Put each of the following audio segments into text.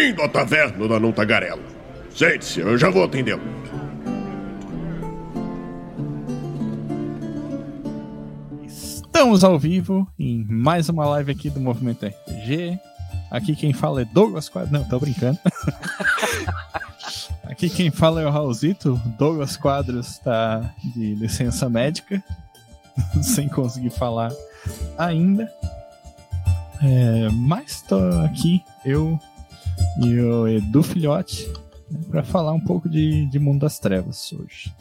Bem-vindo à taverna da Não Tagarela. Sente-se, eu já vou atendê-lo. Estamos ao vivo em mais uma live aqui do Movimento RPG. Aqui quem fala é Douglas Quadros. Não, tô brincando. aqui quem fala é o Raulzito. Douglas Quadros tá de licença médica, sem conseguir falar ainda. É, mas tô aqui, eu e o Edu Filhote, né, para falar um pouco de, de Mundo das Trevas hoje.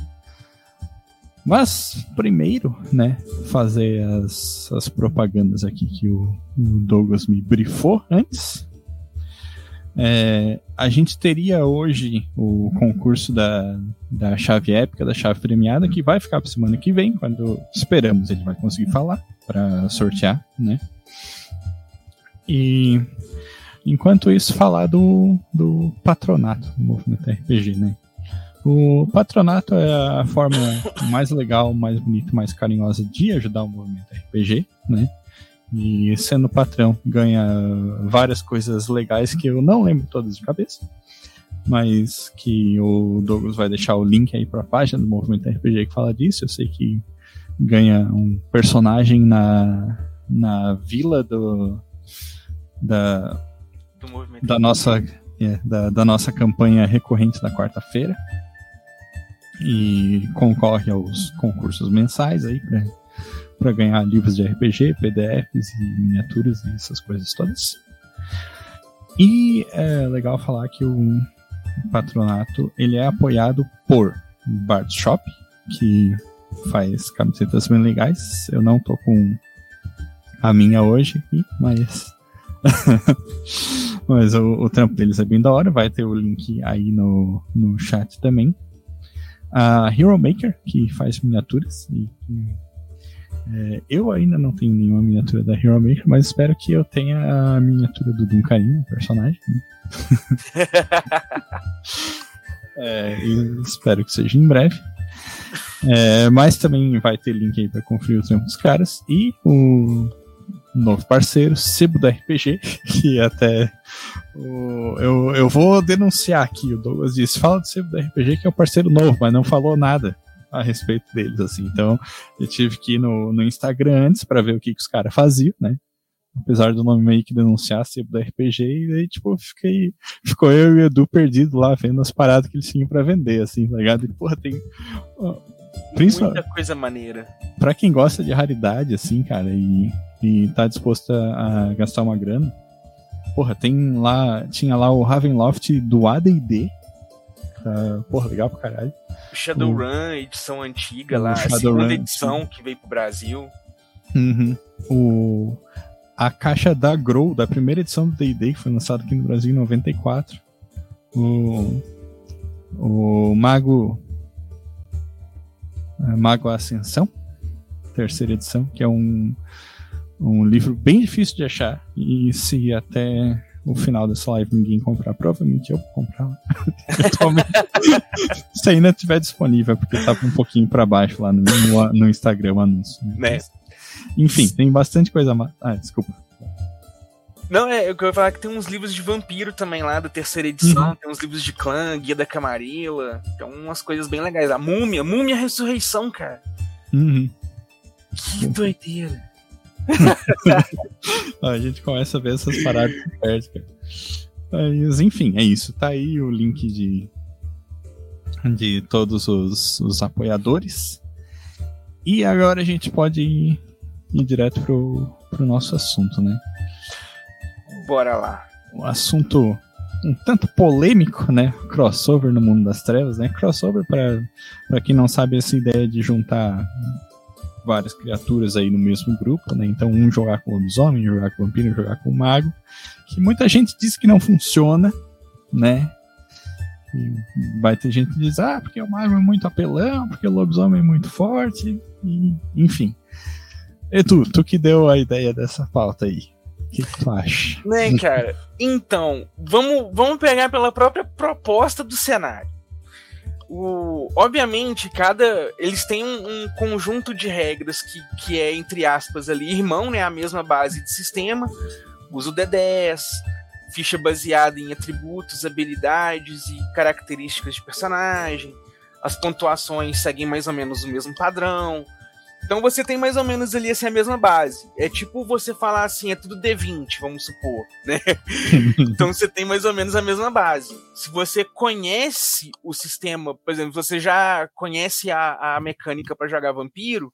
Mas, primeiro, né, fazer as, as propagandas aqui que o, o Douglas me brifou antes. É, a gente teria hoje o concurso da, da chave épica, da chave premiada, que vai ficar para semana que vem, quando esperamos ele vai conseguir falar para sortear, né? E enquanto isso, falar do, do patronato do movimento RPG, né? O patronato é a forma mais legal, mais bonita, mais carinhosa de ajudar o movimento RPG, né? E sendo patrão, ganha várias coisas legais que eu não lembro todas de cabeça, mas que o Douglas vai deixar o link aí para a página do movimento RPG que fala disso. Eu sei que ganha um personagem na, na vila do, da, da nossa é, da, da, nossa campanha recorrente da quarta-feira e concorre aos concursos mensais aí para ganhar livros de RPG, PDFs e miniaturas e essas coisas todas. E é legal falar que o patronato ele é apoiado por Bart Shop, que faz camisetas bem legais. Eu não tô com a minha hoje, mas Mas o, o, trampo deles é bem da hora, vai ter o link aí no, no chat também. A Hero Maker, que faz miniaturas. E, é, eu ainda não tenho nenhuma miniatura da Hero Maker, mas espero que eu tenha a miniatura do Duncarinho, personagem. Né? é, espero que seja em breve. É, mas também vai ter link aí para conferir o trampo dos caras. E o novo parceiro, Sebo da RPG, que até o, eu, eu vou denunciar aqui, o Douglas disse, fala do Sebo da RPG que é um parceiro novo, mas não falou nada a respeito deles, assim, então eu tive que ir no, no Instagram antes para ver o que, que os caras faziam, né, apesar do nome meio que denunciar Sebo da RPG, e aí, tipo, fiquei, ficou eu e o Edu perdido lá, vendo as paradas que eles tinham para vender, assim, tá ligado, e porra, tem... Muita coisa maneira. Pra quem gosta de raridade, assim, cara, e e tá disposto a, a gastar uma grana, porra, tem lá, tinha lá o Ravenloft do AD&D, tá, porra, legal pra caralho. O Shadowrun, edição antiga lá, a segunda edição sim. que veio pro Brasil. Uhum. O, a caixa da Grow, da primeira edição do D&D, que foi lançada aqui no Brasil em 94. O, o Mago... Mago Ascensão, terceira edição, que é um um livro bem difícil de achar. E se até o final dessa live ninguém comprar, provavelmente eu vou comprar. se ainda estiver disponível, porque estava um pouquinho para baixo lá no, no, no, Instagram o anúncio. Né? É. Enfim, tem bastante coisa. Ah, desculpa. Não, é, eu ia falar que tem uns livros de vampiro também lá, da terceira edição, uhum. tem uns livros de clã, Guia da Camarilla, tem umas coisas bem legais. A Múmia, Múmia Ressurreição, cara. Uhum. Que doideira. a gente começa a ver essas paradas perto, cara. Mas, enfim, é isso. Tá aí o link de, de todos os, os apoiadores. E agora a gente pode ir, ir direto pro, pro nosso assunto, né? Bora lá. O assunto um tanto polêmico, né? Crossover no mundo das trevas, né? Crossover, para quem não sabe, essa ideia de juntar várias criaturas aí no mesmo grupo, né? Então, um jogar com lobisomem, jogar com vampiro, jogar com mago, que muita gente diz que não funciona, né? E vai ter gente que diz, ah, porque o mago é muito apelão, porque o lobisomem é muito forte, e, enfim. E tu, tu que deu a ideia dessa pauta aí. O que, que tu acha? Né, cara? Então, vamos, vamos pegar pela própria proposta do cenário o, obviamente, cada. Eles têm um, um, conjunto de regras que, que é, entre aspas, ali, irmão, né? A mesma base de sistema. Usa o D10, ficha baseada em atributos, habilidades e características de personagem. As pontuações seguem mais ou menos o mesmo padrão. Então você tem mais ou menos ali assim, a mesma base. É tipo você falar assim, é tudo D20, vamos supor, né? então você tem mais ou menos a mesma base. Se você conhece o sistema, por exemplo, você já conhece a, a mecânica para jogar vampiro,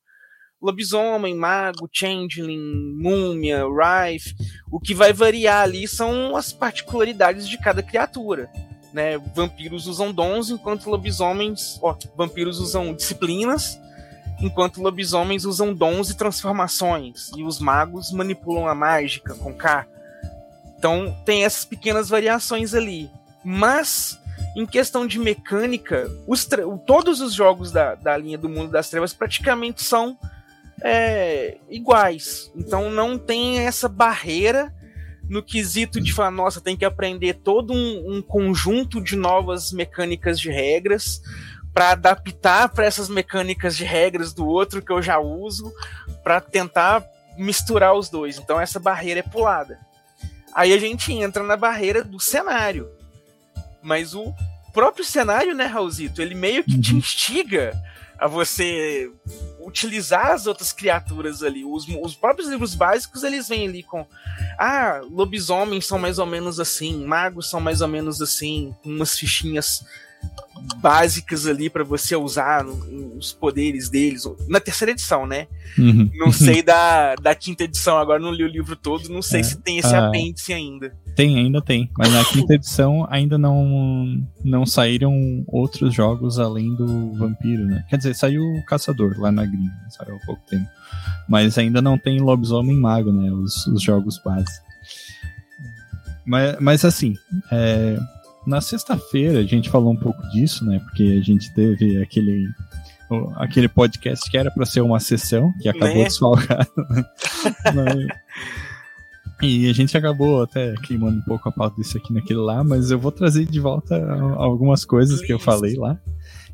lobisomem, mago, changeling, múmia, rife, o que vai variar ali são as particularidades de cada criatura. Né? Vampiros usam dons, enquanto lobisomens, ó, vampiros usam disciplinas, enquanto lobisomens usam dons e transformações, e os magos manipulam a mágica com K. Então tem essas pequenas variações ali. Mas, em questão de mecânica, os todos os jogos da, da linha do Mundo das Trevas praticamente são é, iguais. Então não tem essa barreira no quesito de falar, nossa, tem que aprender todo um, um conjunto de novas mecânicas de regras para adaptar para essas mecânicas de regras do outro que eu já uso, para tentar misturar os dois. Então essa barreira é pulada. Aí a gente entra na barreira do cenário. Mas o próprio cenário, né, Raulzito, ele meio que te uhum. instiga a você utilizar as outras criaturas ali. Os, os próprios livros básicos, eles vêm ali com ah, lobisomens são mais ou menos assim, magos são mais ou menos assim, umas fichinhas básicas ali para você usar os poderes deles. Na terceira edição, né? Uhum. Não sei da, da quinta edição, agora não li o livro todo, não sei é, se tem esse ah, apêndice ainda. Tem, ainda tem. Mas na quinta edição ainda não, não saíram outros jogos além do Vampiro, né? Quer dizer, saiu o Caçador lá na gringa, saiu há pouco tempo. Mas ainda não tem Lobisomem Mago, né? Os, os jogos básicos. Mas, mas assim, é, na sexta-feira a gente falou um pouco disso, né? Porque a gente teve aquele aquele podcast que era para ser uma sessão que acabou né? desfalcado. Né? mas, e a gente acabou até queimando um pouco a pauta disso aqui naquele lá, mas eu vou trazer de volta algumas coisas que eu falei lá.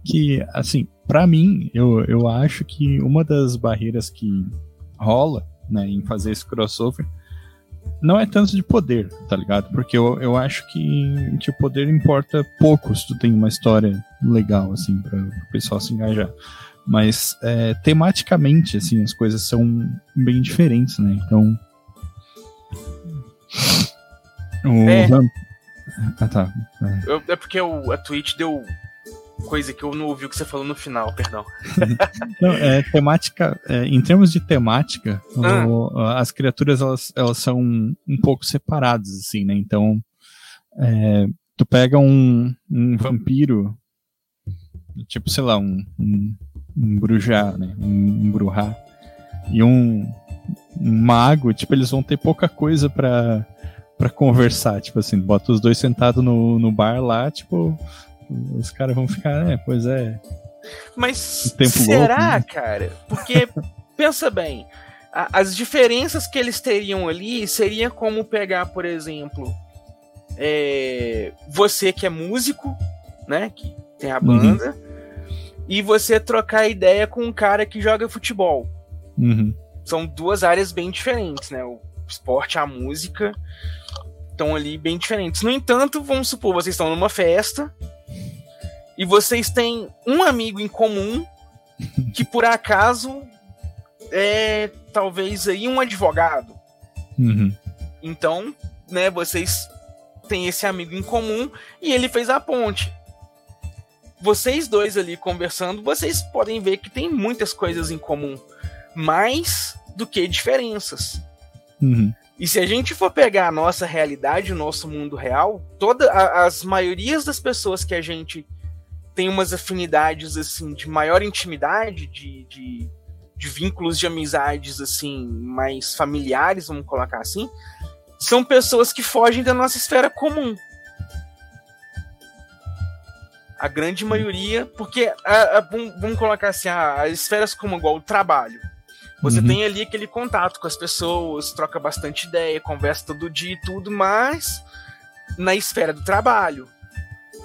Que, assim, para mim, eu, eu acho que uma das barreiras que rola né, em fazer esse crossover não é tanto de poder, tá ligado? Porque eu, eu acho que, que o poder importa pouco se tu tem uma história legal, assim, para o pessoal se engajar. Mas é, tematicamente, assim, as coisas são bem diferentes, né? Então. O é. Ah, tá. É, é porque o, a Twitch deu coisa que eu não ouvi o que você falou no final, perdão. não, é temática, é, em termos de temática, ah. o, as criaturas elas, elas são um pouco separadas, assim, né? Então, é, tu pega um, um vampiro, tipo, sei lá, um, um, um brujá, né? Um, um brujá, e um, um mago, tipo, eles vão ter pouca coisa para para conversar, tipo assim, bota os dois sentados no, no bar lá, tipo, os caras vão ficar, né? Pois é. Mas um será, louco, né? cara? Porque, pensa bem, a, as diferenças que eles teriam ali seria como pegar, por exemplo, é, você que é músico, né? Que tem a uhum. banda, uhum. e você trocar ideia com um cara que joga futebol. Uhum. São duas áreas bem diferentes, né? O esporte, a música estão ali bem diferentes. No entanto, vamos supor, vocês estão numa festa e vocês têm um amigo em comum que por acaso é talvez aí um advogado. Uhum. Então, né, vocês têm esse amigo em comum e ele fez a ponte. Vocês dois ali conversando, vocês podem ver que tem muitas coisas em comum, mais do que diferenças. Uhum. E se a gente for pegar a nossa realidade, o nosso mundo real, todas as maiorias das pessoas que a gente tem umas afinidades assim de maior intimidade, de, de, de, vínculos de amizades assim mais familiares, vamos colocar assim, são pessoas que fogem da nossa esfera comum. A grande maioria, porque a, a, vamos colocar assim, a, as esferas como igual o trabalho. Você uhum. tem ali aquele contato com as pessoas, troca bastante ideia, conversa todo dia e tudo, mas na esfera do trabalho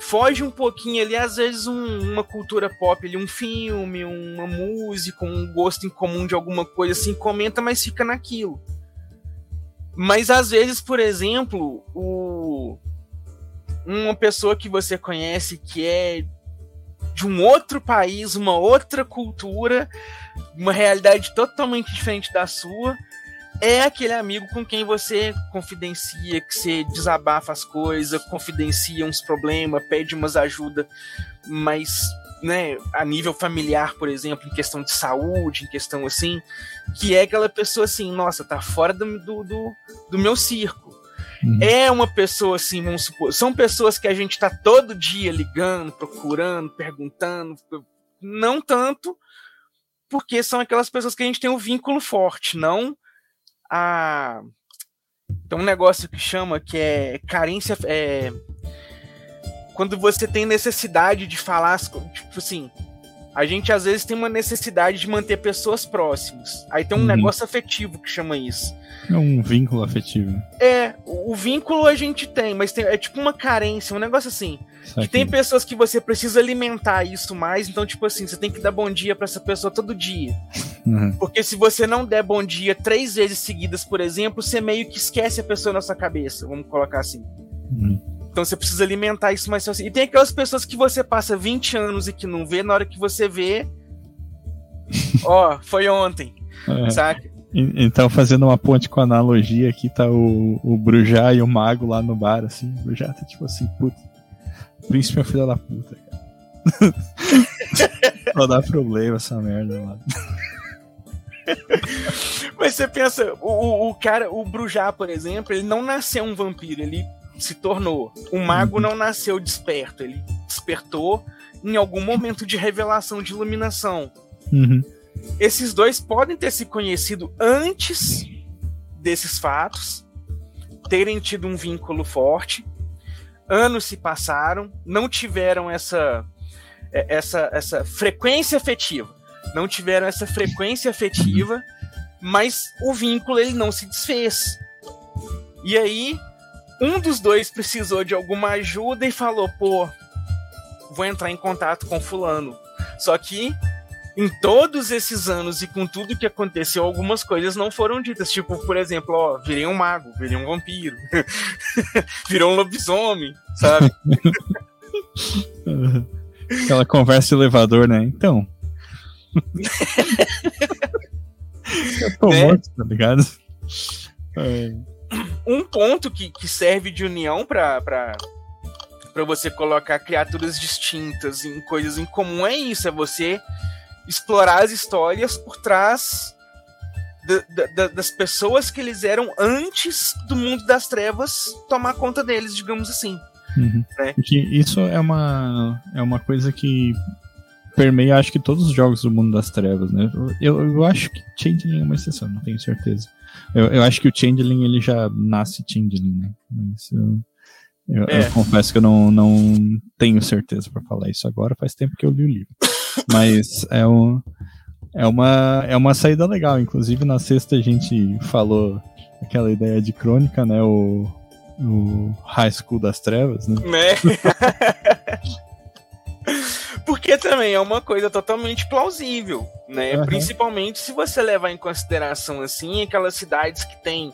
foge um pouquinho ali, às vezes um, uma cultura pop ali, um filme, uma música, um gosto em comum de alguma coisa assim, comenta, mas fica naquilo. Mas às vezes, por exemplo, o uma pessoa que você conhece que é de um outro país, uma outra cultura, uma realidade totalmente diferente da sua, é aquele amigo com quem você confidencia, que você desabafa as coisas, confidencia uns problemas, pede umas ajuda, mas né, a nível familiar, por exemplo, em questão de saúde, em questão assim, que é aquela pessoa assim, nossa, tá fora do, do, do, do meu circo. Uhum. É uma pessoa assim, vamos supor, são pessoas que a gente tá todo dia ligando, procurando, perguntando, não tanto, porque são aquelas pessoas que a gente tem um vínculo forte, não a tem um negócio que chama que é carência é quando você tem necessidade de falar tipo assim a gente às vezes tem uma necessidade de manter pessoas próximas. Aí tem um uhum. negócio afetivo que chama isso. É um vínculo afetivo. É, o, o vínculo a gente tem, mas tem, é tipo uma carência, um negócio assim. Que tem pessoas que você precisa alimentar isso mais, então, tipo assim, você tem que dar bom dia para essa pessoa todo dia. Uhum. Porque se você não der bom dia três vezes seguidas, por exemplo, você meio que esquece a pessoa na sua cabeça, vamos colocar assim. Uhum. Então você precisa alimentar isso mais fácil. E tem aquelas pessoas que você passa 20 anos e que não vê, na hora que você vê. ó, foi ontem. É. Saca? Então, fazendo uma ponte com a analogia, aqui tá o, o Brujá e o Mago lá no bar, assim. O Brujá tá tipo assim, puta. O príncipe é filho da puta, cara. Só dá problema essa merda lá. Mas você pensa, o, o cara, o Brujá, por exemplo, ele não nasceu um vampiro, ele se tornou. O mago uhum. não nasceu desperto, ele despertou em algum momento de revelação de iluminação. Uhum. Esses dois podem ter se conhecido antes desses fatos, terem tido um vínculo forte. Anos se passaram, não tiveram essa é, essa essa frequência afetiva, não tiveram essa frequência afetiva, mas o vínculo ele não se desfez. E aí um dos dois precisou de alguma ajuda e falou: pô, vou entrar em contato com Fulano. Só que em todos esses anos e com tudo que aconteceu, algumas coisas não foram ditas. Tipo, por exemplo, ó, virei um mago, virei um vampiro, virou um lobisomem, sabe? Aquela conversa elevador, né? Então. Eu tô né? morto, tá ligado? É um ponto que, que serve de união para para você colocar criaturas distintas em coisas em comum é isso, é você explorar as histórias por trás da, da, das pessoas que eles eram antes do mundo das trevas tomar conta deles, digamos assim. Uhum. Né? Isso é uma, é uma coisa que permeia, acho que todos os jogos do mundo das trevas, né? Eu, eu acho que Changeling é uma exceção, não tenho certeza. Eu, eu acho que o Changeling ele já nasce Changeling, né? Mas eu, eu, é. eu confesso que eu não, não tenho certeza para falar isso agora, faz tempo que eu li o livro. Mas é, um, é, uma, é uma saída legal. Inclusive, na sexta a gente falou aquela ideia de crônica, né? O, o High School das Trevas, né? né? Porque também é uma coisa totalmente plausível, né? Uhum. Principalmente se você levar em consideração assim aquelas cidades que têm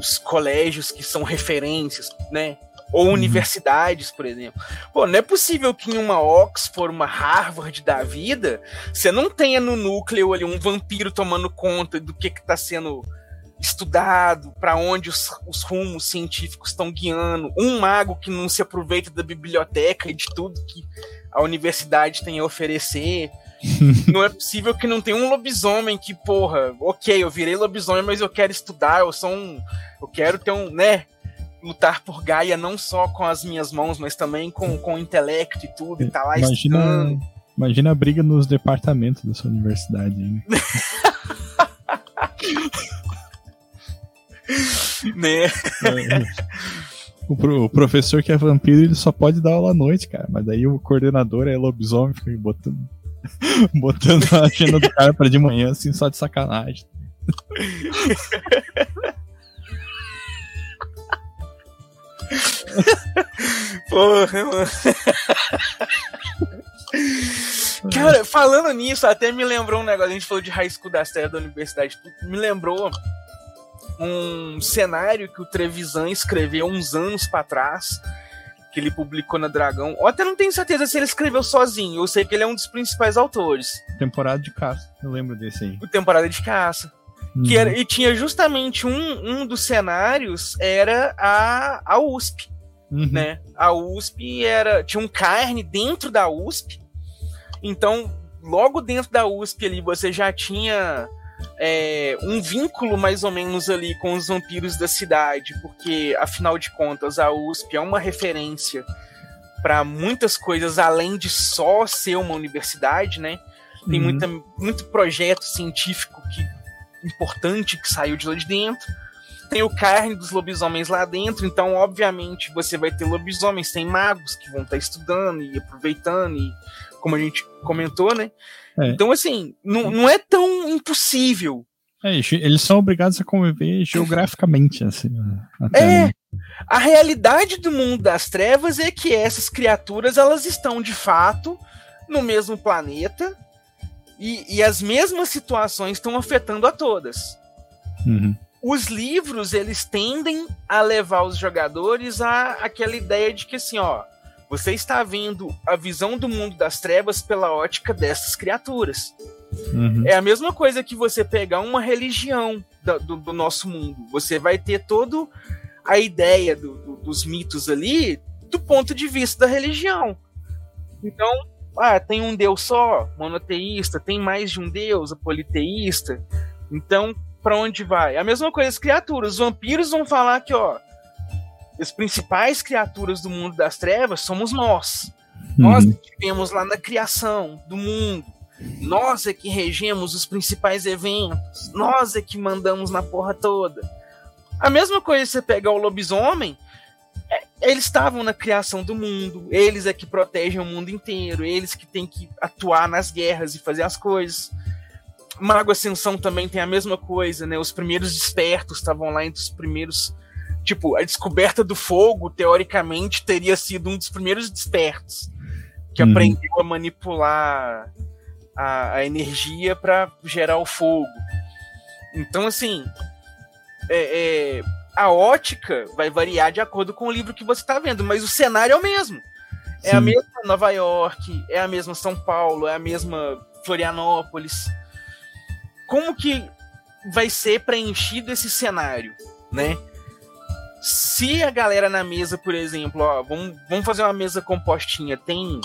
os colégios que são referências, né? Ou uhum. universidades, por exemplo. Pô, não é possível que em uma Oxford, uma Harvard da vida, você não tenha no núcleo ali um vampiro tomando conta do que está sendo estudado, para onde os, os, rumos científicos estão guiando, um mago que não se aproveita da biblioteca e de tudo que a universidade tem a oferecer. não é possível que não tenha um lobisomem que, porra, ok, eu virei lobisomem, mas eu quero estudar, eu sou um. Eu quero ter um, né? Lutar por Gaia não só com as minhas mãos, mas também com, com o intelecto e tudo, e tá lá imagina, estudando. Imagina a briga nos departamentos da sua universidade, hein? né? O, pro, o, professor que é vampiro, ele só pode dar aula à noite, cara. Mas daí o coordenador é lobisomem, fica botando, botando a agenda do cara pra de manhã, assim, só de sacanagem. Porra, mano. Cara, falando nisso, até me lembrou um negócio. A gente falou de High School da Terra da Universidade. Me lembrou um cenário que o Trevisan escreveu uns anos para trás, que ele publicou na Dragão. Eu até não tenho certeza se ele escreveu sozinho. Eu sei que ele é um dos principais autores. Temporada de caça, eu lembro desse aí. O Temporada de Caça. Uhum. Que era, e tinha justamente um, um dos cenários era a, a USP, Uhum. né? A USP era tinha um carne dentro da USP. Então, logo dentro da USP ali você já tinha é, um vínculo mais ou menos ali com os vampiros da cidade, porque afinal de contas a USP é uma referência para muitas coisas além de só ser uma universidade, né? Tem Uhum. muita, muito projeto científico que, importante que saiu de lá de dentro. Tem o carne dos lobisomens lá dentro, então, obviamente, você vai ter lobisomens, tem magos que vão estar estudando e aproveitando, e como a gente comentou, né? É. Então, assim, não, não é tão impossível. É, eles são obrigados a conviver geograficamente, assim. Até, É, né? a realidade do mundo das trevas é que essas criaturas elas estão de fato no mesmo planeta e, e as mesmas situações estão afetando a todas. Uhum. Os livros eles tendem a levar os jogadores a aquela ideia de que assim, ó, você está vendo a visão do mundo das trevas pela ótica dessas criaturas. Uhum. É a mesma coisa que você pegar uma religião da- do, do nosso mundo. Você vai ter todo a ideia do- do- dos mitos ali do ponto de vista da religião. Então, ah, tem um deus só, monoteísta, tem mais de um deus, politeísta. Então, para onde vai? A mesma coisa as criaturas. Os vampiros vão falar que, ó, as principais criaturas do mundo das trevas somos nós. Nós Uhum. que tivemos lá na criação do mundo. Nós é que regemos os principais eventos. Nós é que mandamos na porra toda. A mesma coisa você pegar o lobisomem. é- eles estavam na criação do mundo. Eles é que protegem o mundo inteiro. Eles que têm que atuar nas guerras e fazer as coisas. Mago Ascensão também tem a mesma coisa, né? Os primeiros despertos estavam lá entre os primeiros. Tipo, a descoberta do fogo, teoricamente, teria sido um dos primeiros despertos. Que Uhum. aprendeu a manipular a, a energia para gerar o fogo. Então, assim, é- é, a ótica vai variar de acordo com o livro que você está vendo, mas o cenário é o mesmo. É a Sim. mesma Nova York, é a mesma São Paulo, é a mesma Florianópolis. Como que vai ser preenchido esse cenário, né? Se a galera na mesa, por exemplo, ó, vamos, vamos fazer uma mesa compostinha, tem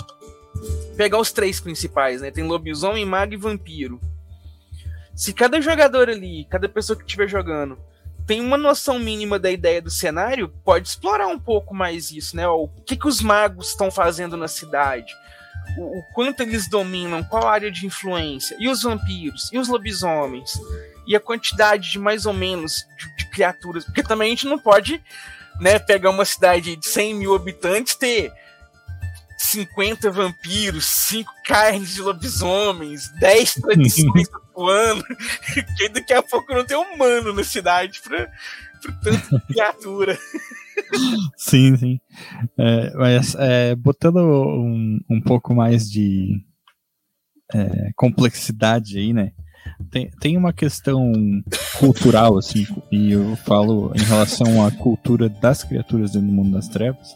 pegar os três principais, né? Tem lobisomem, mago e vampiro. Se cada jogador ali, cada pessoa que estiver jogando, tem uma noção mínima da ideia do cenário, pode explorar um pouco mais isso, né? O que, que os magos estão fazendo na cidade? O, o quanto eles dominam, qual área de influência? E os vampiros? E os lobisomens? E a quantidade de mais ou menos de criaturas? Porque também a gente não pode né, pegar uma cidade de 100 mil habitantes ter 50 vampiros, 5 carnes de lobisomens, 10 tradições do ano, que daqui a pouco não tem humano na cidade pra tanta criatura. Sim, sim. É, mas é, botando um, um pouco mais de é, complexidade aí, né? Tem, tem uma questão cultural, assim, e eu falo em relação à cultura das criaturas dentro do mundo das trevas,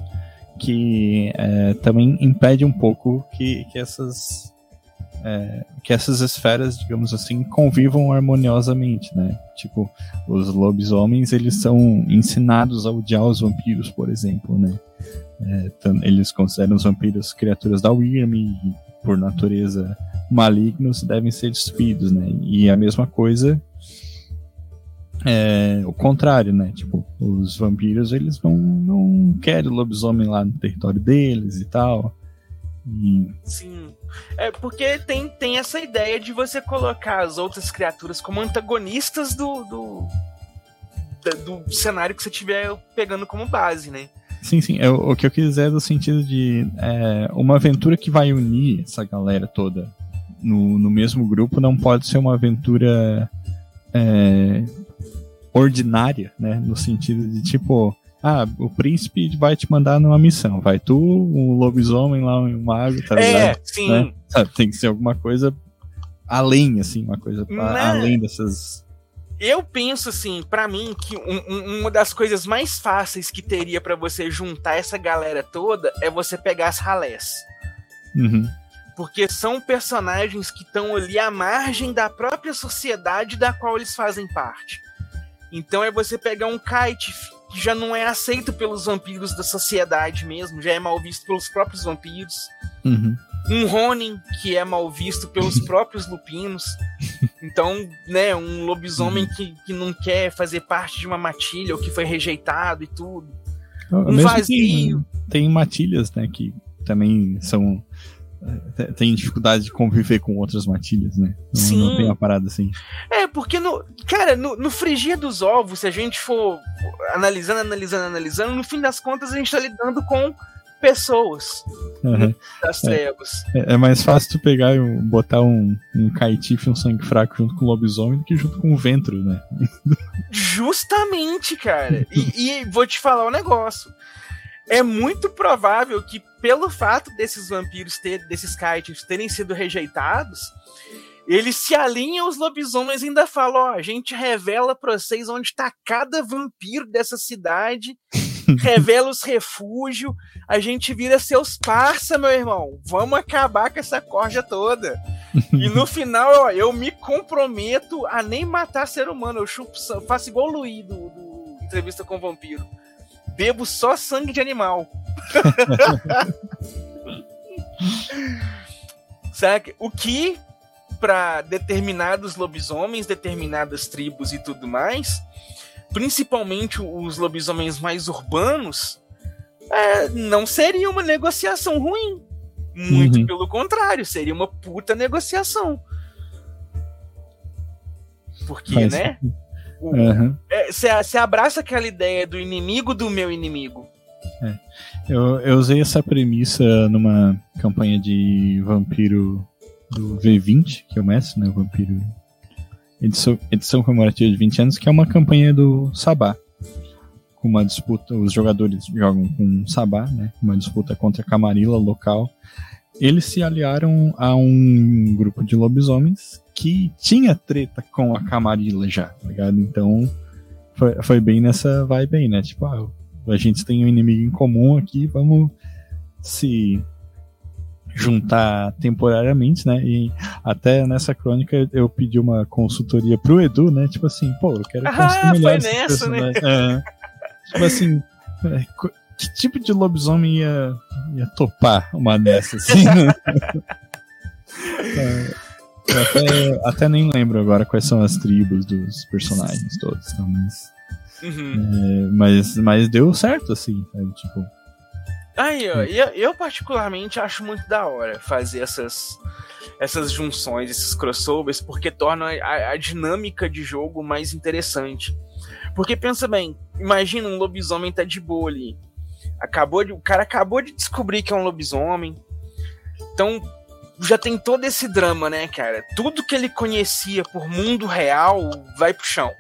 que é, também impede um pouco que, que essas é, que essas esferas, digamos assim, convivam harmoniosamente, né? Tipo, os lobisomens, eles são ensinados a odiar os vampiros, por exemplo, né? É, eles consideram os vampiros criaturas da Wyrm por natureza, malignos, devem ser destruídos, né? E a mesma coisa é o contrário, né? Tipo, os vampiros, eles não, não querem lobisomem lá no território deles e tal. E, Sim. É porque tem, tem essa ideia de você colocar as outras criaturas como antagonistas do, do, do cenário que você estiver pegando como base, né? Sim, sim. É, o que eu quis dizer é no sentido de é, uma aventura que vai unir essa galera toda no, no mesmo grupo não pode ser uma aventura é, ordinária, né? No sentido de tipo, ah, o príncipe vai te mandar numa missão. Vai tu, um lobisomem lá, um mago, tá é, ligado? sim. Né? Tem que ser alguma coisa além, assim, uma coisa pra- Né? além dessas. Eu penso assim, para mim, que um, um, uma das coisas mais fáceis que teria para você juntar essa galera toda é você pegar as ralés. Uhum. Porque são personagens que estão ali à margem da própria sociedade da qual eles fazem parte. Então é você pegar um kite que já não é aceito pelos vampiros da sociedade mesmo, já é mal visto pelos próprios vampiros. Uhum. Um Ronin, que é mal visto pelos próprios lupinos. Então, né, um lobisomem que, que não quer fazer parte de uma matilha ou que foi rejeitado e tudo. Um Mesmo vazio. Tem, tem matilhas, né, que também são eh, tem dificuldade de conviver com outras matilhas, né? Não, Sim. não tem uma parada assim. É, porque no. Cara, no, no frigir dos ovos, se a gente for analisando, analisando, analisando, no fim das contas a gente tá lidando com pessoas Uhum. das trevas. É, é mais fácil tu pegar e botar um, um e um sangue fraco junto com o lobisomem do que junto com o ventro, né? Justamente, cara. E, e vou te falar um negócio. É muito provável que, pelo fato desses vampiros ter, desses kites terem sido rejeitados, eles se alinham aos lobisomens e ainda falam: ó, a gente revela pra vocês onde tá cada vampiro dessa cidade, revela os refúgios, a gente vira seus parça, meu irmão. Vamos acabar com essa corja toda. E no final, ó, eu me comprometo a nem matar ser humano. Eu chupo, faço igual o Luiz do, do Entrevista com o Vampiro. Bebo só sangue de animal. Sabe? O que, para determinados lobisomens, determinadas tribos e tudo mais, principalmente os lobisomens mais urbanos, é, não seria uma negociação ruim. Muito Uhum. pelo contrário, seria uma puta negociação. Porque, né? sentido. o- Aham. é, Você abraça aquela ideia do inimigo do meu inimigo. Eu, eu usei essa premissa numa campanha de vampiro do V20, que é o mestre, né? O vampiro. Edição, edição comemorativa de 20 anos, que é uma campanha do Sabá. Com uma disputa, os jogadores jogam com Sabá, né? Uma disputa contra a Camarilla local. Eles se aliaram a um grupo de lobisomens que tinha treta com a Camarilla já, tá ligado? Então foi, foi bem nessa vibe aí, né? Tipo, ah, a gente tem um inimigo em comum aqui, vamos se juntar temporariamente, né? E até nessa crônica eu pedi uma consultoria pro Edu, né? Tipo assim, pô, eu quero Ah, construir foi melhor esse nessa, né? É. tipo assim, é, que tipo de lobisomem ia, ia topar uma dessas, assim, né? É, eu até, até nem lembro agora quais são as tribos dos personagens todos, então, mas, Uhum. é, mas, mas deu certo, assim, sabe? Tipo, Aí, ó, eu, eu particularmente acho muito da hora fazer essas, essas junções, esses crossovers, porque torna a, a dinâmica de jogo mais interessante. Porque pensa bem, imagina um lobisomem tá de boa ali. Acabou de, o cara acabou de descobrir que é um lobisomem. Então já tem todo esse drama, né, cara? Tudo que ele conhecia por mundo real vai pro chão.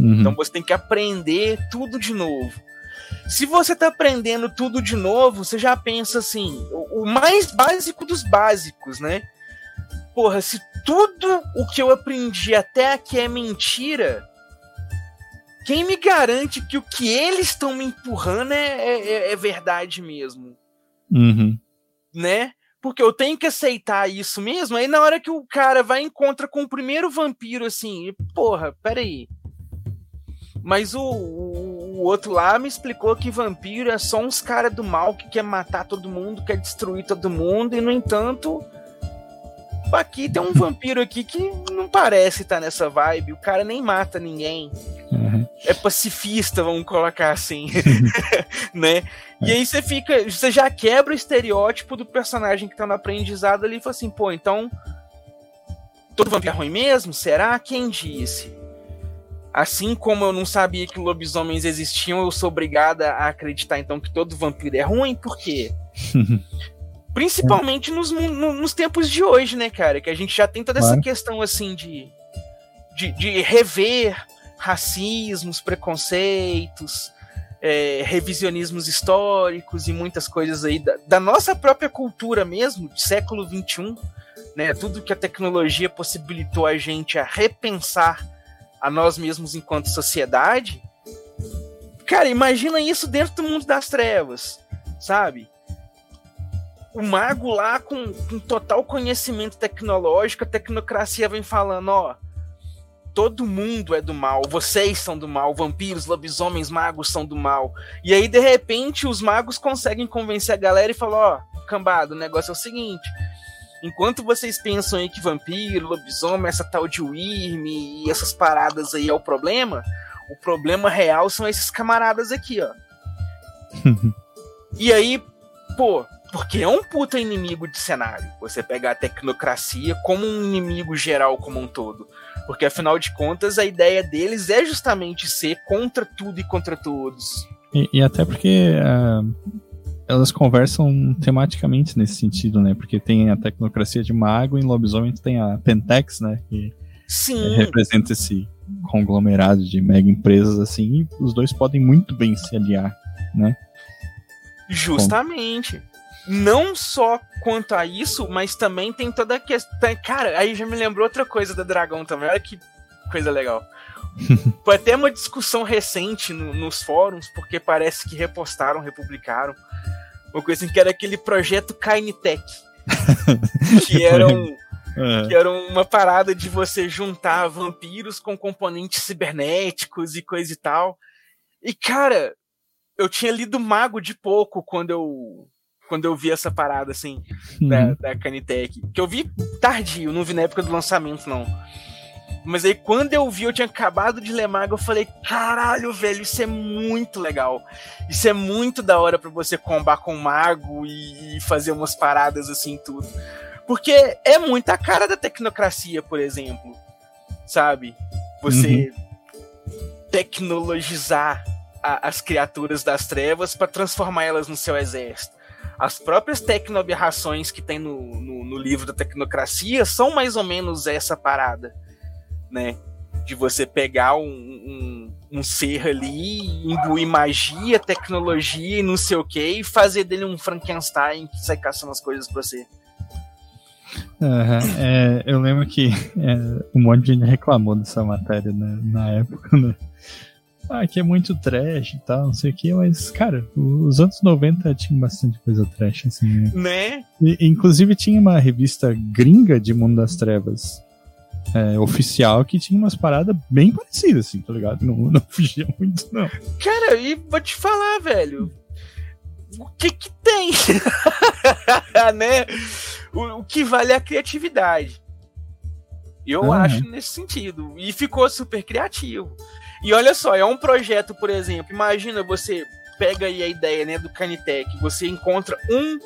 uhum. Então você tem que aprender tudo de novo. Se você tá aprendendo tudo de novo, você já pensa assim, o, o mais básico dos básicos, né? Porra, se tudo o que eu aprendi até aqui é mentira, quem me garante que o que eles estão me empurrando é, é- é verdade mesmo, Uhum. né? Porque eu tenho que aceitar isso mesmo. Aí na hora que o cara vai e encontra com o primeiro vampiro, assim, porra, peraí. Mas o, o, o outro lá me explicou que vampiro é só uns caras do mal que quer matar todo mundo, quer destruir todo mundo, e no entanto. Aqui tem um vampiro aqui que não parece estar nessa vibe. O cara nem mata ninguém. Uhum. É pacifista, vamos colocar assim. né? E aí você fica. Você já quebra o estereótipo do personagem que tá no aprendizado ali e fala assim, pô, então. Todo vampiro é ruim mesmo? Será? Quem disse? Assim como eu não sabia que lobisomens existiam, eu sou obrigada a acreditar então que todo vampiro é ruim, por quê? Principalmente nos, no- nos tempos de hoje, né, cara? Que a gente já tem toda essa Claro. questão assim de, de, de rever racismos, preconceitos, é, revisionismos históricos e muitas coisas aí da, da nossa própria cultura mesmo, do século XXI, né? Tudo que a tecnologia possibilitou a gente a repensar a nós mesmos enquanto sociedade. Cara, imagina isso dentro do mundo das trevas, sabe? O mago lá com, com total conhecimento tecnológico, a tecnocracia vem falando, ó, todo mundo é do mal, vocês são do mal, vampiros, lobisomens, magos são do mal. E aí, de repente, os magos conseguem convencer a galera e falar, ó, cambada, o negócio é o seguinte, Enquanto vocês pensam aí que vampiro, lobisomem, essa tal de Wyrm e essas paradas aí é o problema, o problema real são esses camaradas aqui, ó. e aí, pô, porque é um puta inimigo de cenário. Você pegar a tecnocracia como um inimigo geral como um todo. Porque afinal de contas, a ideia deles é justamente ser contra tudo e contra todos. E, e até porque uh, elas conversam tematicamente nesse sentido, né? Porque tem a tecnocracia de mago e em lobisomem tem a Pentex, né? Que Sim. representa esse conglomerado de mega empresas assim, e os dois podem muito bem se aliar, né? Justamente. Bom. Não só quanto a isso, mas também tem toda a questão. Cara, aí já me lembrou outra coisa da Dragão também. Olha que coisa legal. Foi até uma discussão recente no, nos fóruns, porque parece que repostaram, republicaram. Uma coisa assim, que era aquele projeto Kainitech. que era um, é. Que era uma parada de você juntar vampiros com componentes cibernéticos e coisa e tal. E, cara, eu tinha lido Mago de pouco quando eu quando eu vi essa parada, assim, uhum. da, da Canitech. Que eu vi tardio, não vi na época do lançamento, não. Mas aí quando eu vi, eu tinha acabado de ler Mago, eu falei, caralho, velho, isso é muito legal. Isso é muito da hora para você combar com Mago e, e, fazer umas paradas assim, tudo. Porque é muito a cara da tecnocracia, por exemplo. Sabe? Você uhum. tecnologizar a, as criaturas das trevas para transformá-las no seu exército. As próprias tecnoaberrações que tem no, no, no, livro da tecnocracia são mais ou menos essa parada, né? De você pegar um, um, um ser ali, imbuir magia, tecnologia e não sei o que, e fazer dele um Frankenstein que sai caçando as coisas pra você. Uhum. É, eu lembro que é, um monte de gente reclamou dessa matéria né, na época, né? Ah, que é muito trash e tal, não sei o que, mas, cara, os anos 90 tinha bastante coisa trash, assim, né? né? E, inclusive tinha uma revista gringa de Mundo das Trevas é, oficial que tinha umas paradas bem parecidas, assim, tá ligado? Não, não fugia muito, não. Cara, e vou te falar, velho. O que que tem? né? o, o que vale é a criatividade. Eu uhum. acho nesse sentido. E ficou super criativo. E olha só, é um projeto, por exemplo, imagina você pega aí a ideia né, do Canitec, você encontra um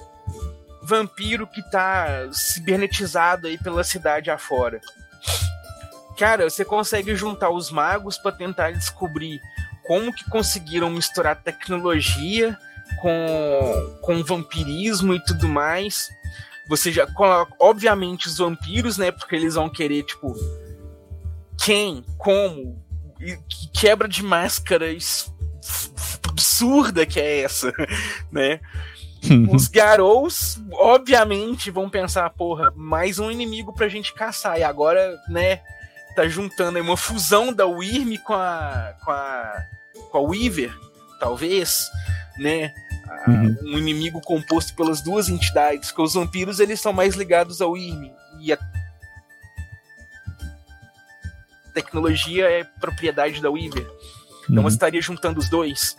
vampiro que tá cibernetizado aí pela cidade afora. Cara, você consegue juntar os magos para tentar descobrir como que conseguiram misturar tecnologia com, com vampirismo e tudo mais você já coloca, obviamente, os vampiros, né? Porque eles vão querer, tipo, quem, como, que quebra de máscara absurda que é essa, né? Os Garous, obviamente, vão pensar, porra, mais um inimigo pra gente caçar. E agora, né, tá juntando aí uma fusão da Wyrm com a, com a, com a Weaver, talvez, né? uhum. um inimigo composto pelas duas entidades, que os vampiros eles são mais ligados ao Irme e a tecnologia é propriedade da Weaver. Então uhum. você estaria juntando os dois.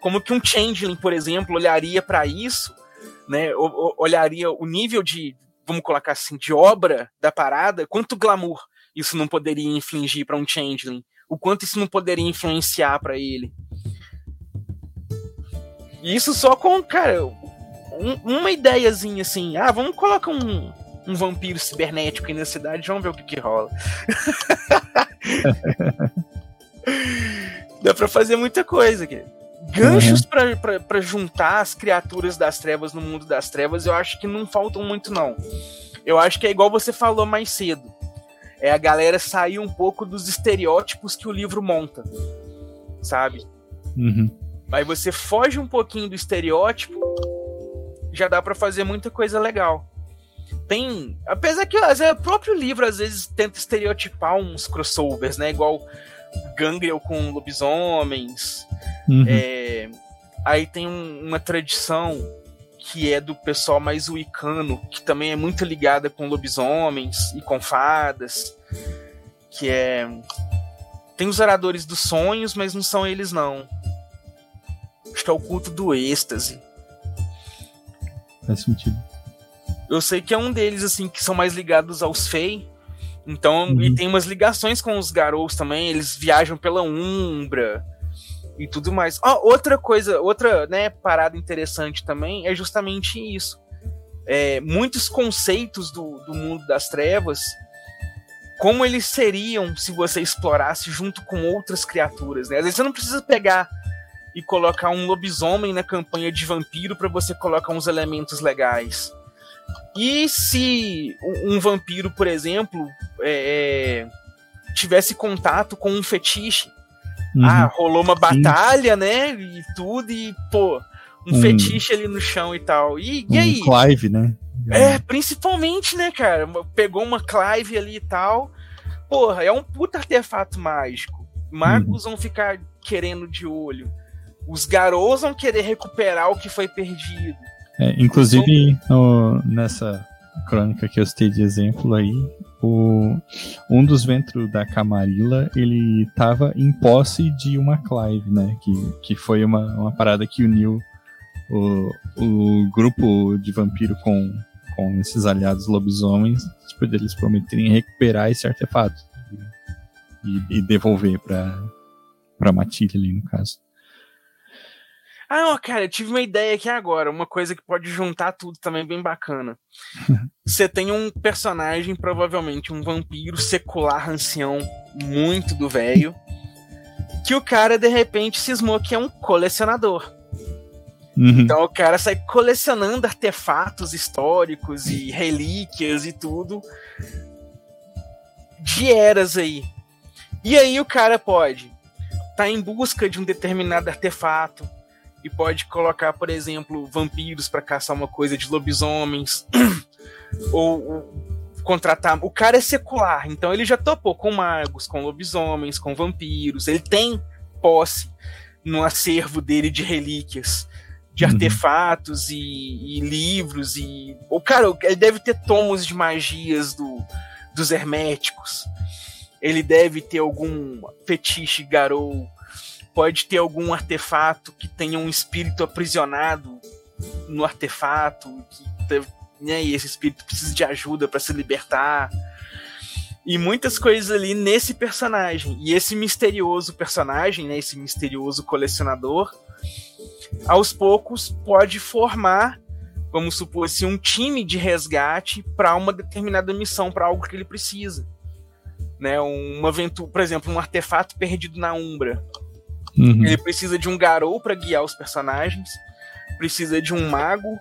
Como que um Changeling, por exemplo, olharia para isso, né? olharia o nível de, vamos colocar assim, de obra da parada, quanto glamour isso não poderia infligir para um Changeling, o quanto isso não poderia influenciar para ele. Isso só com, cara, um, uma ideiazinha assim. Ah, vamos colocar um, um vampiro cibernético aí na cidade, vamos ver o que, que rola. Dá pra fazer muita coisa aqui. Ganchos uhum. para juntar as criaturas das trevas no mundo das trevas, eu acho que não faltam muito, não. Eu acho que é igual você falou mais cedo. É a galera sair um pouco dos estereótipos que o livro monta. Sabe? Uhum. Aí você foge um pouquinho do estereótipo, já dá para fazer muita coisa legal. Tem, apesar que o próprio livro às vezes tenta estereotipar uns crossovers, né? Igual Gangrel com lobisomens. Uhum. É, aí tem um- uma tradição que é do pessoal mais wicano, que também é muito ligada com lobisomens e com fadas, que é tem os oradores dos sonhos, mas não são eles não. Acho que é o culto do êxtase. Faz sentido. Eu sei que é um deles, assim, que são mais ligados aos Fey. Então, Uhum. e tem umas ligações com os Garous também. Eles viajam pela Umbra e tudo mais. Ó, outra coisa, outra né, parada interessante também é justamente isso. É, muitos conceitos do, do mundo das trevas, como eles seriam se você explorasse junto com outras criaturas. Né? Às vezes você não precisa pegar e colocar um lobisomem na campanha de vampiro para você colocar uns elementos legais. E se um, vampiro, por exemplo, é, é, tivesse contato com um fetiche? Uhum. Ah, rolou uma batalha, né? E tudo, e pô, um Um- fetiche ali no chão e tal. E, e um aí? Clive, né? É, principalmente, né, cara? Pegou uma Clive ali e tal. Porra, é um puta artefato mágico. Magos vão ficar querendo de olho. Os garotos vão querer recuperar o que foi perdido. É, inclusive, no- nessa crônica que eu citei de exemplo aí, o, um dos ventros da Camarilla, ele tava em posse de uma Clive, né? Que, que foi uma, uma parada que uniu o, o grupo de vampiro com, com esses aliados lobisomens, tipo, deles prometerem recuperar esse artefato e, e devolver pra, pra Matilha ali, no caso. Ah, ó, cara, eu tive uma ideia aqui agora, uma coisa que pode juntar tudo também bem bacana. Você tem um personagem, provavelmente um vampiro secular ancião, muito do velho, que o cara de repente cismou que é um colecionador. Uhum. Então o cara sai colecionando artefatos históricos e relíquias e tudo de eras aí. E aí o cara pode estar em busca de um determinado artefato e pode colocar, por exemplo, vampiros para caçar uma coisa de lobisomens ou, ou contratar. O cara é secular, então ele já topou com magos, com lobisomens, com vampiros. Ele tem posse no acervo dele de relíquias de Uhum. artefatos e, e livros e o cara ele deve ter tomos de magias do, dos herméticos ele deve ter algum fetiche garou pode ter algum artefato que tenha um espírito aprisionado no artefato que né, e esse espírito precisa de ajuda para se libertar e muitas coisas ali nesse personagem e esse misterioso personagem né, esse misterioso colecionador aos poucos pode formar, vamos supor assim, um time de resgate para uma determinada missão, para algo que ele precisa. Né, uma aventura, por exemplo, um artefato perdido na Umbra. Uhum. Ele precisa de um garou para guiar os personagens, precisa de um mago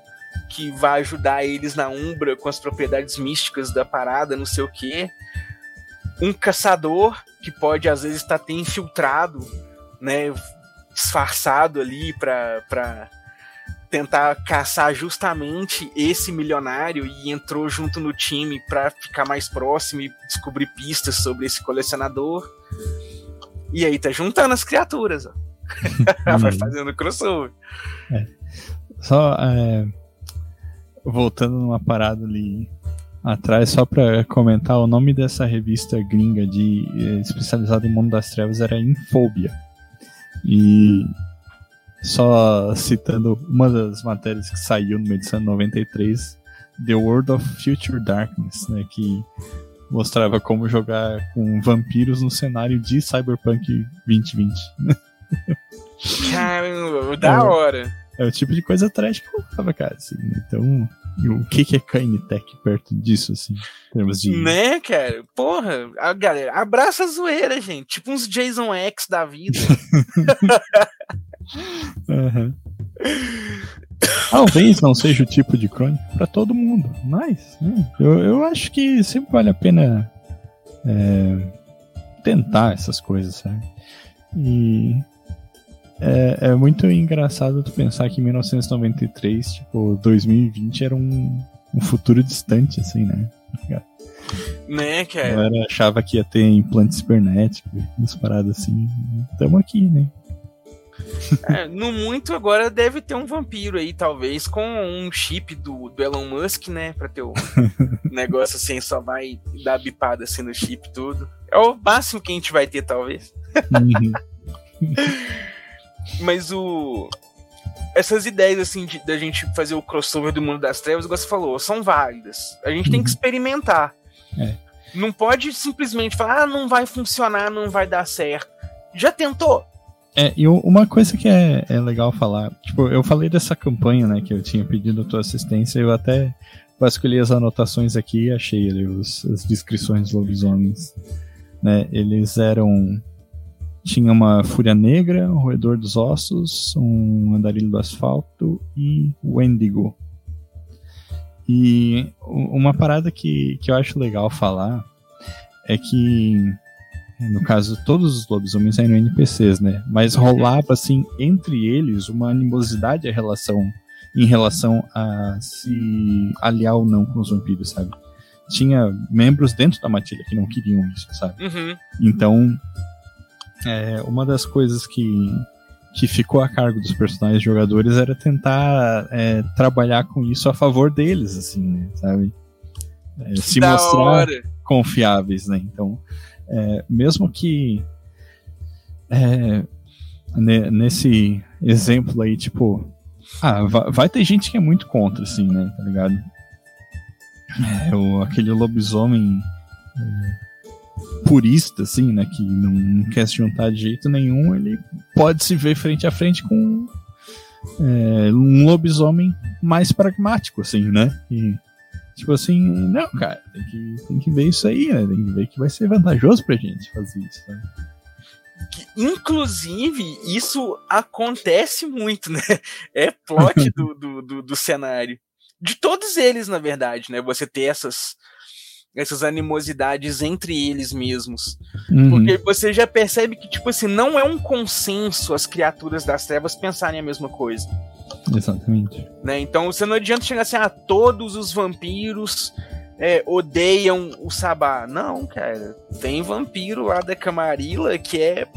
que vai ajudar eles na Umbra com as propriedades místicas da parada, não sei o quê. Um caçador que pode às vezes estar até infiltrado, né, disfarçado ali para para tentar caçar justamente esse milionário e entrou junto no time para ficar mais próximo e descobrir pistas sobre esse colecionador. E aí tá juntando as criaturas, ó. Vai Uhum. fazendo crossover. Só é, voltando numa parada ali atrás, só pra comentar, o nome dessa revista gringa de eh, especializada em mundo das trevas era Infobia. E só citando uma das matérias que saiu numa edição 93, The World of Future Darkness, né, que mostrava como jogar com vampiros no cenário de Cyberpunk 2020. Caramba, da É. hora. É o tipo de coisa trash que eu gostava, cara. Assim, né? Então, o que, que é Kainetech perto disso, assim, em termos de. Né, cara? Porra, a galera, abraça a zoeira, gente. Tipo uns Jason X da vida. Aham. Talvez não seja o tipo de crônica pra todo mundo, mas né, eu, eu acho que sempre vale a pena é, tentar essas coisas, sabe? E é, é muito engraçado tu pensar que em 1993, tipo, 2020 era um, um futuro distante, assim, né? né, cara? A galera achava que ia ter implante cibernético, umas paradas assim. Tamo aqui, né? É, no muito agora deve ter um vampiro aí, talvez, com um chip do, do Elon Musk, né? Pra ter o negócio assim, só vai dar bipada assim no chip tudo. É o máximo que a gente vai ter, talvez. Uhum. Mas o. Essas ideias, assim, de, da gente fazer o crossover do mundo das trevas, igual você falou, são válidas. A gente uhum. tem que uhum. experimentar. É. Não pode simplesmente falar, ah, não vai funcionar, não vai dar certo. Já tentou? É, e uma coisa que é, é legal falar, tipo, eu falei dessa campanha, né, que eu tinha pedido a tua assistência, eu até vasculhei as anotações aqui e achei ali os, as descrições dos lobisomens, né, eles eram, tinha uma fúria negra, um roedor dos ossos, um andarilho do asfalto e o Wendigo. E uma parada que, que eu acho legal falar é que no caso, todos os lobisomens eram NPCs, né? Mas rolava, assim, entre eles, uma animosidade em relação, em relação a se aliar ou não com os vampiros, sabe? Tinha membros dentro da matilha que não queriam isso, sabe? Uhum. Então, é, uma das coisas que, que ficou a cargo dos personagens jogadores era tentar é, trabalhar com isso a favor deles, assim, né? Sabe? É, se da mostrar hora. confiáveis, né? Então, é, mesmo que é, nesse exemplo aí, tipo, ah, vai, vai, ter gente que é muito contra, assim, né, tá ligado? É, o, aquele lobisomem é, purista, assim, né, que não, não, quer se juntar de jeito nenhum, ele pode se ver frente a frente com é, um lobisomem mais pragmático, assim, né? E, Tipo assim, não, cara, tem que, tem que ver isso aí, né? Tem que ver que vai ser vantajoso pra gente fazer isso, né? inclusive, isso acontece muito, né? É plot do, do, do, do, cenário. De todos eles, na verdade, né? Você ter essas, essas animosidades entre eles mesmos. Uhum. Porque você já percebe que, tipo assim, não é um consenso as criaturas das trevas pensarem a mesma coisa. Exatamente. Né? Então você não adianta chegar assim, ah, todos os vampiros é, odeiam o Sabá. Não, cara. Tem vampiro lá da Camarilla que é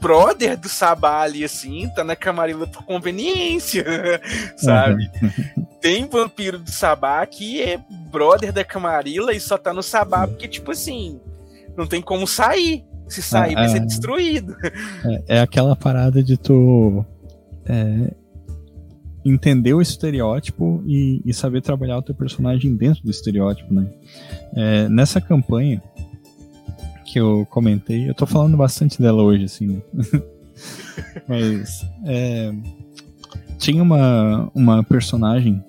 brother do Sabá ali, assim, tá na Camarilla por conveniência, sabe? Uhum. Tem vampiro do Sabá que é brother da Camarilla e só tá no Sabá porque, tipo assim, não tem como sair. Se sair, vai ser é. destruído. É, é, aquela parada de tu. É, entender o estereótipo e, e, saber trabalhar o teu personagem dentro do estereótipo, né? É, nessa campanha que eu comentei, eu tô falando bastante dela hoje, assim, né? Mas é, tinha uma, uma personagem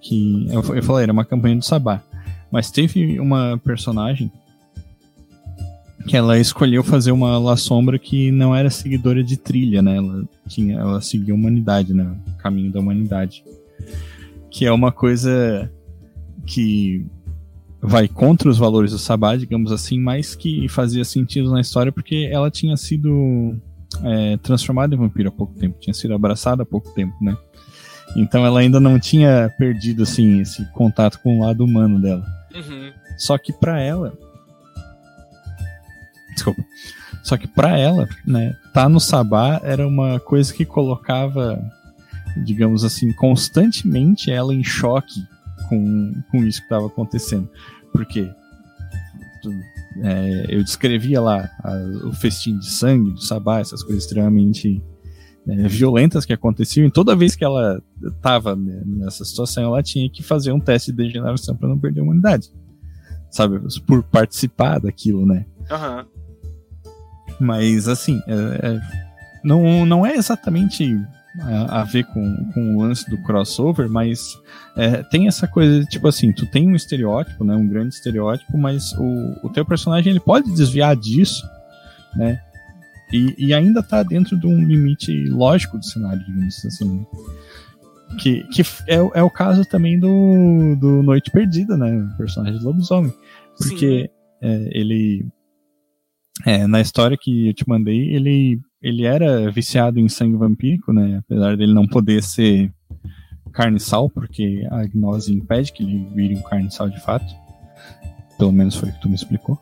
que eu, eu falei, era uma campanha do Sabá, mas teve uma personagem que ela escolheu fazer uma La Sombra que não era seguidora de trilha, né? Ela tinha, ela seguia a humanidade, né? O caminho da humanidade. Que é uma coisa que vai contra os valores do Sabá, digamos assim, mas que fazia sentido na história porque ela tinha sido é, transformada em vampiro há pouco tempo, tinha sido abraçada há pouco tempo, né? Então ela ainda não tinha perdido assim esse contato com o lado humano dela. Uhum. Só que para ela Desculpa. Só que para ela, né, tá no Sabá era uma coisa que colocava, digamos assim, constantemente ela em choque com, com isso que estava acontecendo. Porque é, eu descrevia lá a, o festim de sangue do Sabá, essas coisas extremamente é, violentas que aconteciam, e toda vez que ela estava né, nessa situação, ela tinha que fazer um teste de degeneração para não perder a humanidade. Sabe? Por participar daquilo, né? Uhum. Mas, assim, é, é, não, não é exatamente a, a, ver com, com o lance do crossover, mas é, tem essa coisa, tipo assim, tu tem um estereótipo, né, um grande estereótipo, mas o, o teu personagem ele pode desviar disso, né, e, e ainda tá dentro de um limite lógico do cenário, digamos assim. Que, que é, é o caso também do, do Noite Perdida, né, o personagem do lobisomem. Porque é, ele é, na história que eu te mandei, ele, ele era viciado em sangue vampírico, né? Apesar dele não poder ser carne sal, porque a gnose impede que ele vire um carne sal de fato. Pelo menos foi o que tu me explicou.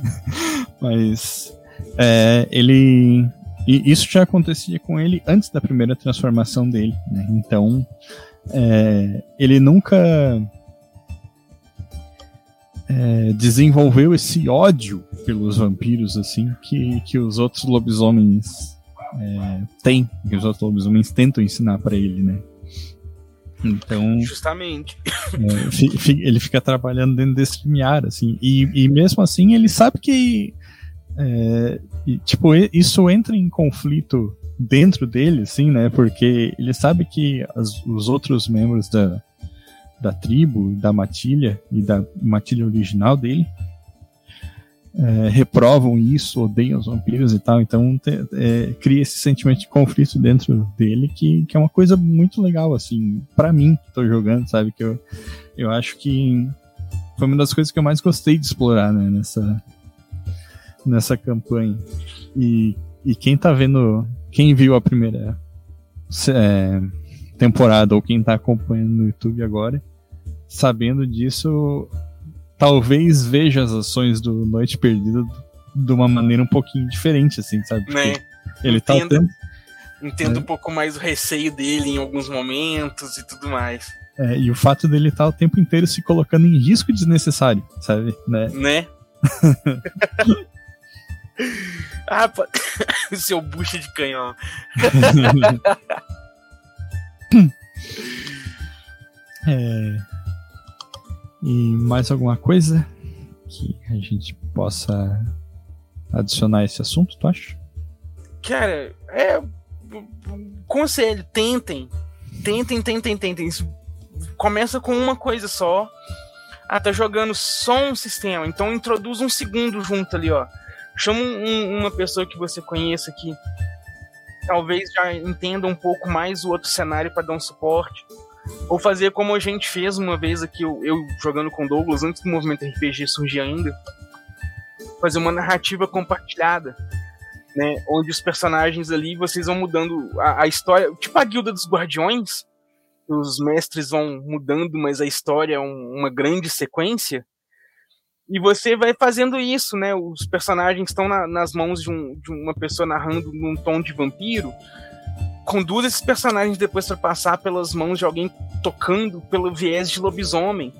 Mas é, ele. E isso já acontecia com ele antes da primeira transformação dele. Né? Então, é, ele nunca é, desenvolveu esse ódio pelos vampiros, assim, que, que os outros lobisomens é, têm, que os outros lobisomens tentam ensinar para ele, né? Então. Justamente. É, ele fica trabalhando dentro desse limiar, assim. E, e mesmo assim, ele sabe que. É, tipo, isso entra em conflito dentro dele, assim, né? Porque ele sabe que as, os outros membros da, da tribo, da matilha e da matilha original dele é, reprovam isso, odeiam os vampiros e tal, então te, é, cria esse sentimento de conflito dentro dele que, que é uma coisa muito legal, assim, para mim que tô jogando, sabe, que eu, eu acho que foi uma das coisas que eu mais gostei de explorar, né, nessa, nessa campanha. E, e quem tá vendo, quem viu a primeira é, temporada ou quem tá acompanhando no YouTube agora, sabendo disso, talvez veja as ações do Noite Perdida de uma maneira um pouquinho diferente, assim, sabe? Né? Ele tá entendo, tanto... entendo é. um pouco mais o receio dele em alguns momentos e tudo mais. É, e o fato dele estar tá o tempo inteiro se colocando em risco desnecessário, sabe? Né? Né? ah, seu bucha de canhão. é... E mais alguma coisa que a gente possa adicionar esse assunto, tu acha? Cara, é. Conselho, tentem. Tentem, tentem, tentem. Isso começa com uma coisa só. Ah, tá jogando só um sistema. Então introduz um segundo junto ali, ó. Chama um, uma pessoa que você conheça que talvez já entenda um pouco mais o outro cenário para dar um suporte. Ou fazer como a gente fez uma vez aqui, eu, eu jogando com Douglas, antes do movimento RPG surgir ainda, fazer uma narrativa compartilhada. Né, onde os personagens ali vocês vão mudando a, a, história, tipo a Guilda dos Guardiões, os mestres vão mudando, mas a história é um, uma grande sequência. E você vai fazendo isso, né? Os personagens estão na, nas mãos de, um, de, uma pessoa narrando num tom de vampiro, conduz esses personagens depois para passar pelas mãos de alguém tocando pelo viés de lobisomem.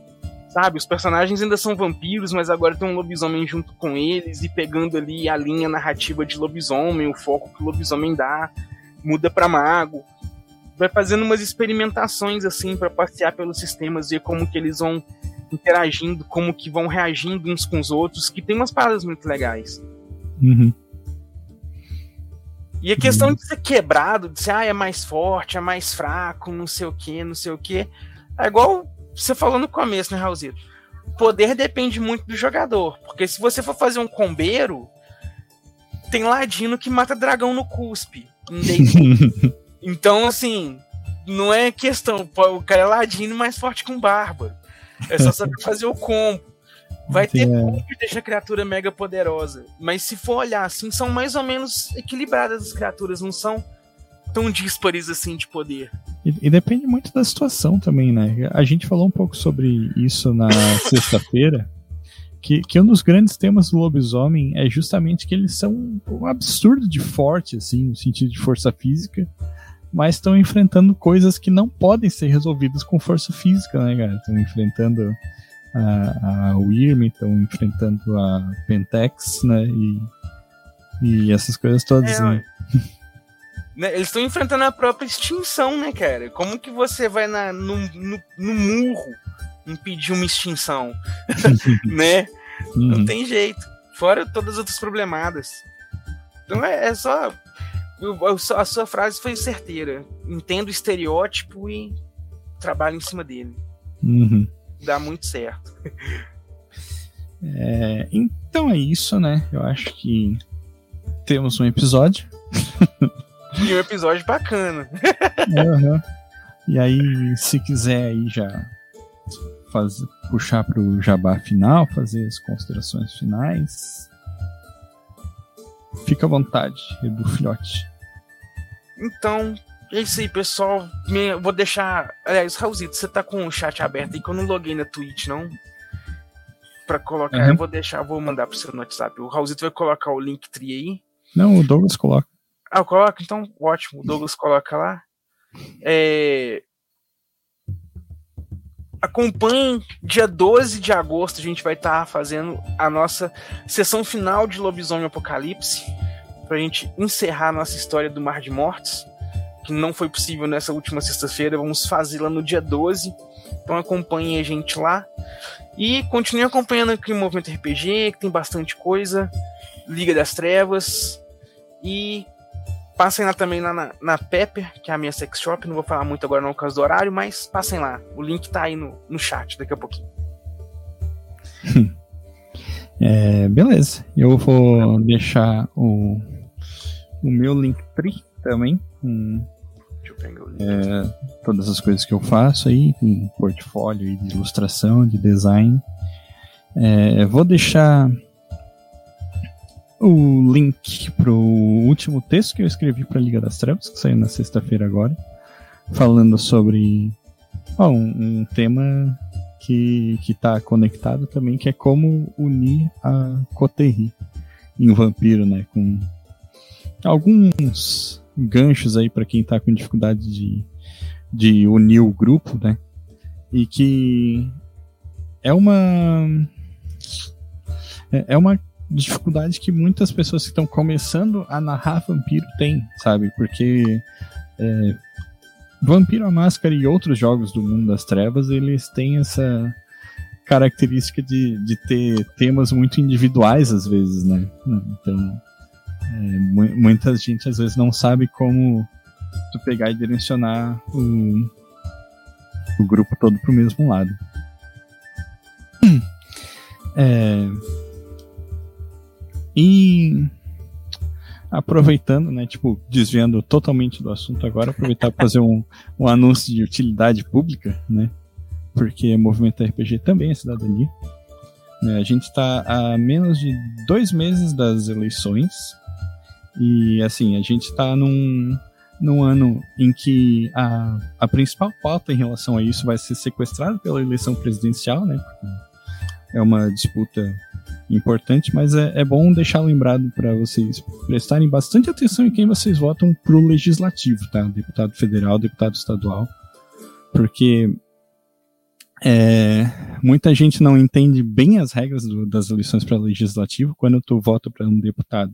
Sabe, os personagens ainda são vampiros, mas agora tem um lobisomem junto com eles e pegando ali a linha narrativa de lobisomem, o foco que o lobisomem dá, muda para mago. Vai fazendo umas experimentações assim para passear pelos sistemas, ver como que eles vão interagindo, como que vão reagindo uns com os outros, que tem umas paradas muito legais. Uhum. E a questão de ser quebrado, de ser, ah, é mais forte, é mais fraco, não sei o que, não sei o que. É igual você falou no começo, né, Raulzito? Poder depende muito do jogador. Porque se você for fazer um combeiro, tem ladino que mata dragão no cuspe. então, assim, não é questão. O cara é ladino mais forte que um bárbaro. É só saber fazer o combo. Vai ter como que deixa a criatura mega poderosa. Mas se for olhar assim, são mais ou menos equilibradas as criaturas, não são tão díspares assim de poder. E, e, depende muito da situação também, né? A gente falou um pouco sobre isso na sexta-feira. Que, que um dos grandes temas do lobisomem é justamente que eles são um absurdo de forte, assim, no sentido de força física, mas estão enfrentando coisas que não podem ser resolvidas com força física, né, cara? Estão enfrentando a, a Wyrm, estão enfrentando a Pentex, né? E, e essas coisas todas, é, né? né? Eles estão enfrentando a própria extinção, né, cara? Como que você vai na, no, no, no murro impedir uma extinção? né? Uhum. Não tem jeito. Fora todas as outras problemadas. Então é, é só. A sua frase foi certeira. Entenda o estereótipo e trabalhe em cima dele. Uhum dá muito certo. É, então é isso, né? Eu acho que temos um episódio. E um episódio bacana. Uhum. E aí, se quiser aí já fazer, puxar pro jabá final, fazer as considerações finais. Fica à vontade, Edu Filhote. Então, é isso aí, pessoal. Vou deixar. Aliás, Raulzito, você tá com o chat aberto aí que eu não loguei na Twitch, não? pra colocar. Uhum. Eu vou deixar, vou mandar pro seu no WhatsApp. O Raulzito vai colocar o link tri aí. Não, o Douglas coloca. Ah, eu coloco? Então, ótimo. O Douglas coloca lá. É... Acompanhe, dia 12 de agosto a gente vai estar tá fazendo a nossa sessão final de Lobisomem Apocalipse, pra gente encerrar a nossa história do Mar de Mortos, que não foi possível nessa última sexta-feira, vamos fazê-la no dia 12. Então acompanhe a gente lá. E continue acompanhando aqui o Movimento RPG, que tem bastante coisa. Liga das Trevas. E Passem lá também lá na, na Pepper, que é a minha sex shop. Não vou falar muito agora no caso do horário, mas passem lá. O link tá aí no, no chat daqui a pouquinho. é, beleza. Eu vou deixar o, o meu link também. Com, é, todas as coisas que eu faço aí, em portfólio de ilustração, de design. É, vou deixar o link pro último texto que eu escrevi para Liga das Trevas, que saiu na sexta-feira agora, falando sobre ó, um, um, tema que, que tá conectado também, que é como unir a Coterri em Vampiro, né? Com alguns ganchos aí para quem tá com dificuldade de, de unir o grupo, né? E que é uma é, é uma dificuldade que muitas pessoas que estão começando a narrar vampiro têm, sabe? Porque é, Vampiro a Máscara e outros jogos do mundo das trevas, eles têm essa característica de, de ter temas muito individuais às vezes, né? Então, é, muita gente às vezes não sabe como tu pegar e direcionar o, o grupo todo pro mesmo lado. É, e aproveitando, né, tipo, desviando totalmente do assunto agora, aproveitar para fazer um, um anúncio de utilidade pública, né? Porque Movimento RPG também é cidadania. Né, a gente está a menos de dois meses das eleições e, assim, a gente está num, num ano em que a, a principal pauta em relação a isso vai ser sequestrada pela eleição presidencial, né? Porque é uma disputa importante, mas é, é bom deixar lembrado para vocês prestarem bastante atenção em quem vocês votam pro legislativo, tá? Deputado federal, deputado estadual, porque é, muita gente não entende bem as regras do, das eleições para legislativo quando tu vota para um deputado.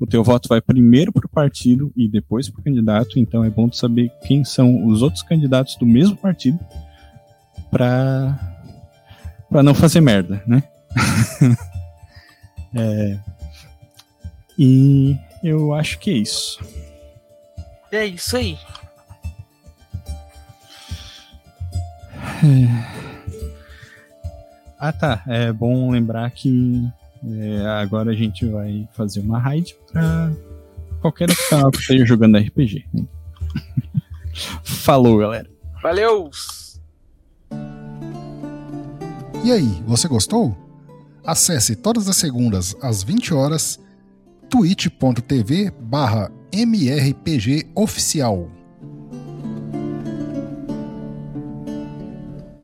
O teu voto vai primeiro para o partido e depois para o candidato, então é bom tu saber quem são os outros candidatos do mesmo partido para para não fazer merda, né? É, e eu acho que é isso. É isso aí. É... Ah tá, é bom lembrar que é, agora a gente vai fazer uma raid pra qualquer canal que esteja jogando RPG. Né? Falou, galera. Valeu! E aí, você gostou? Acesse todas as segundas às 20 horas twitch.tv barra mrpgoficial.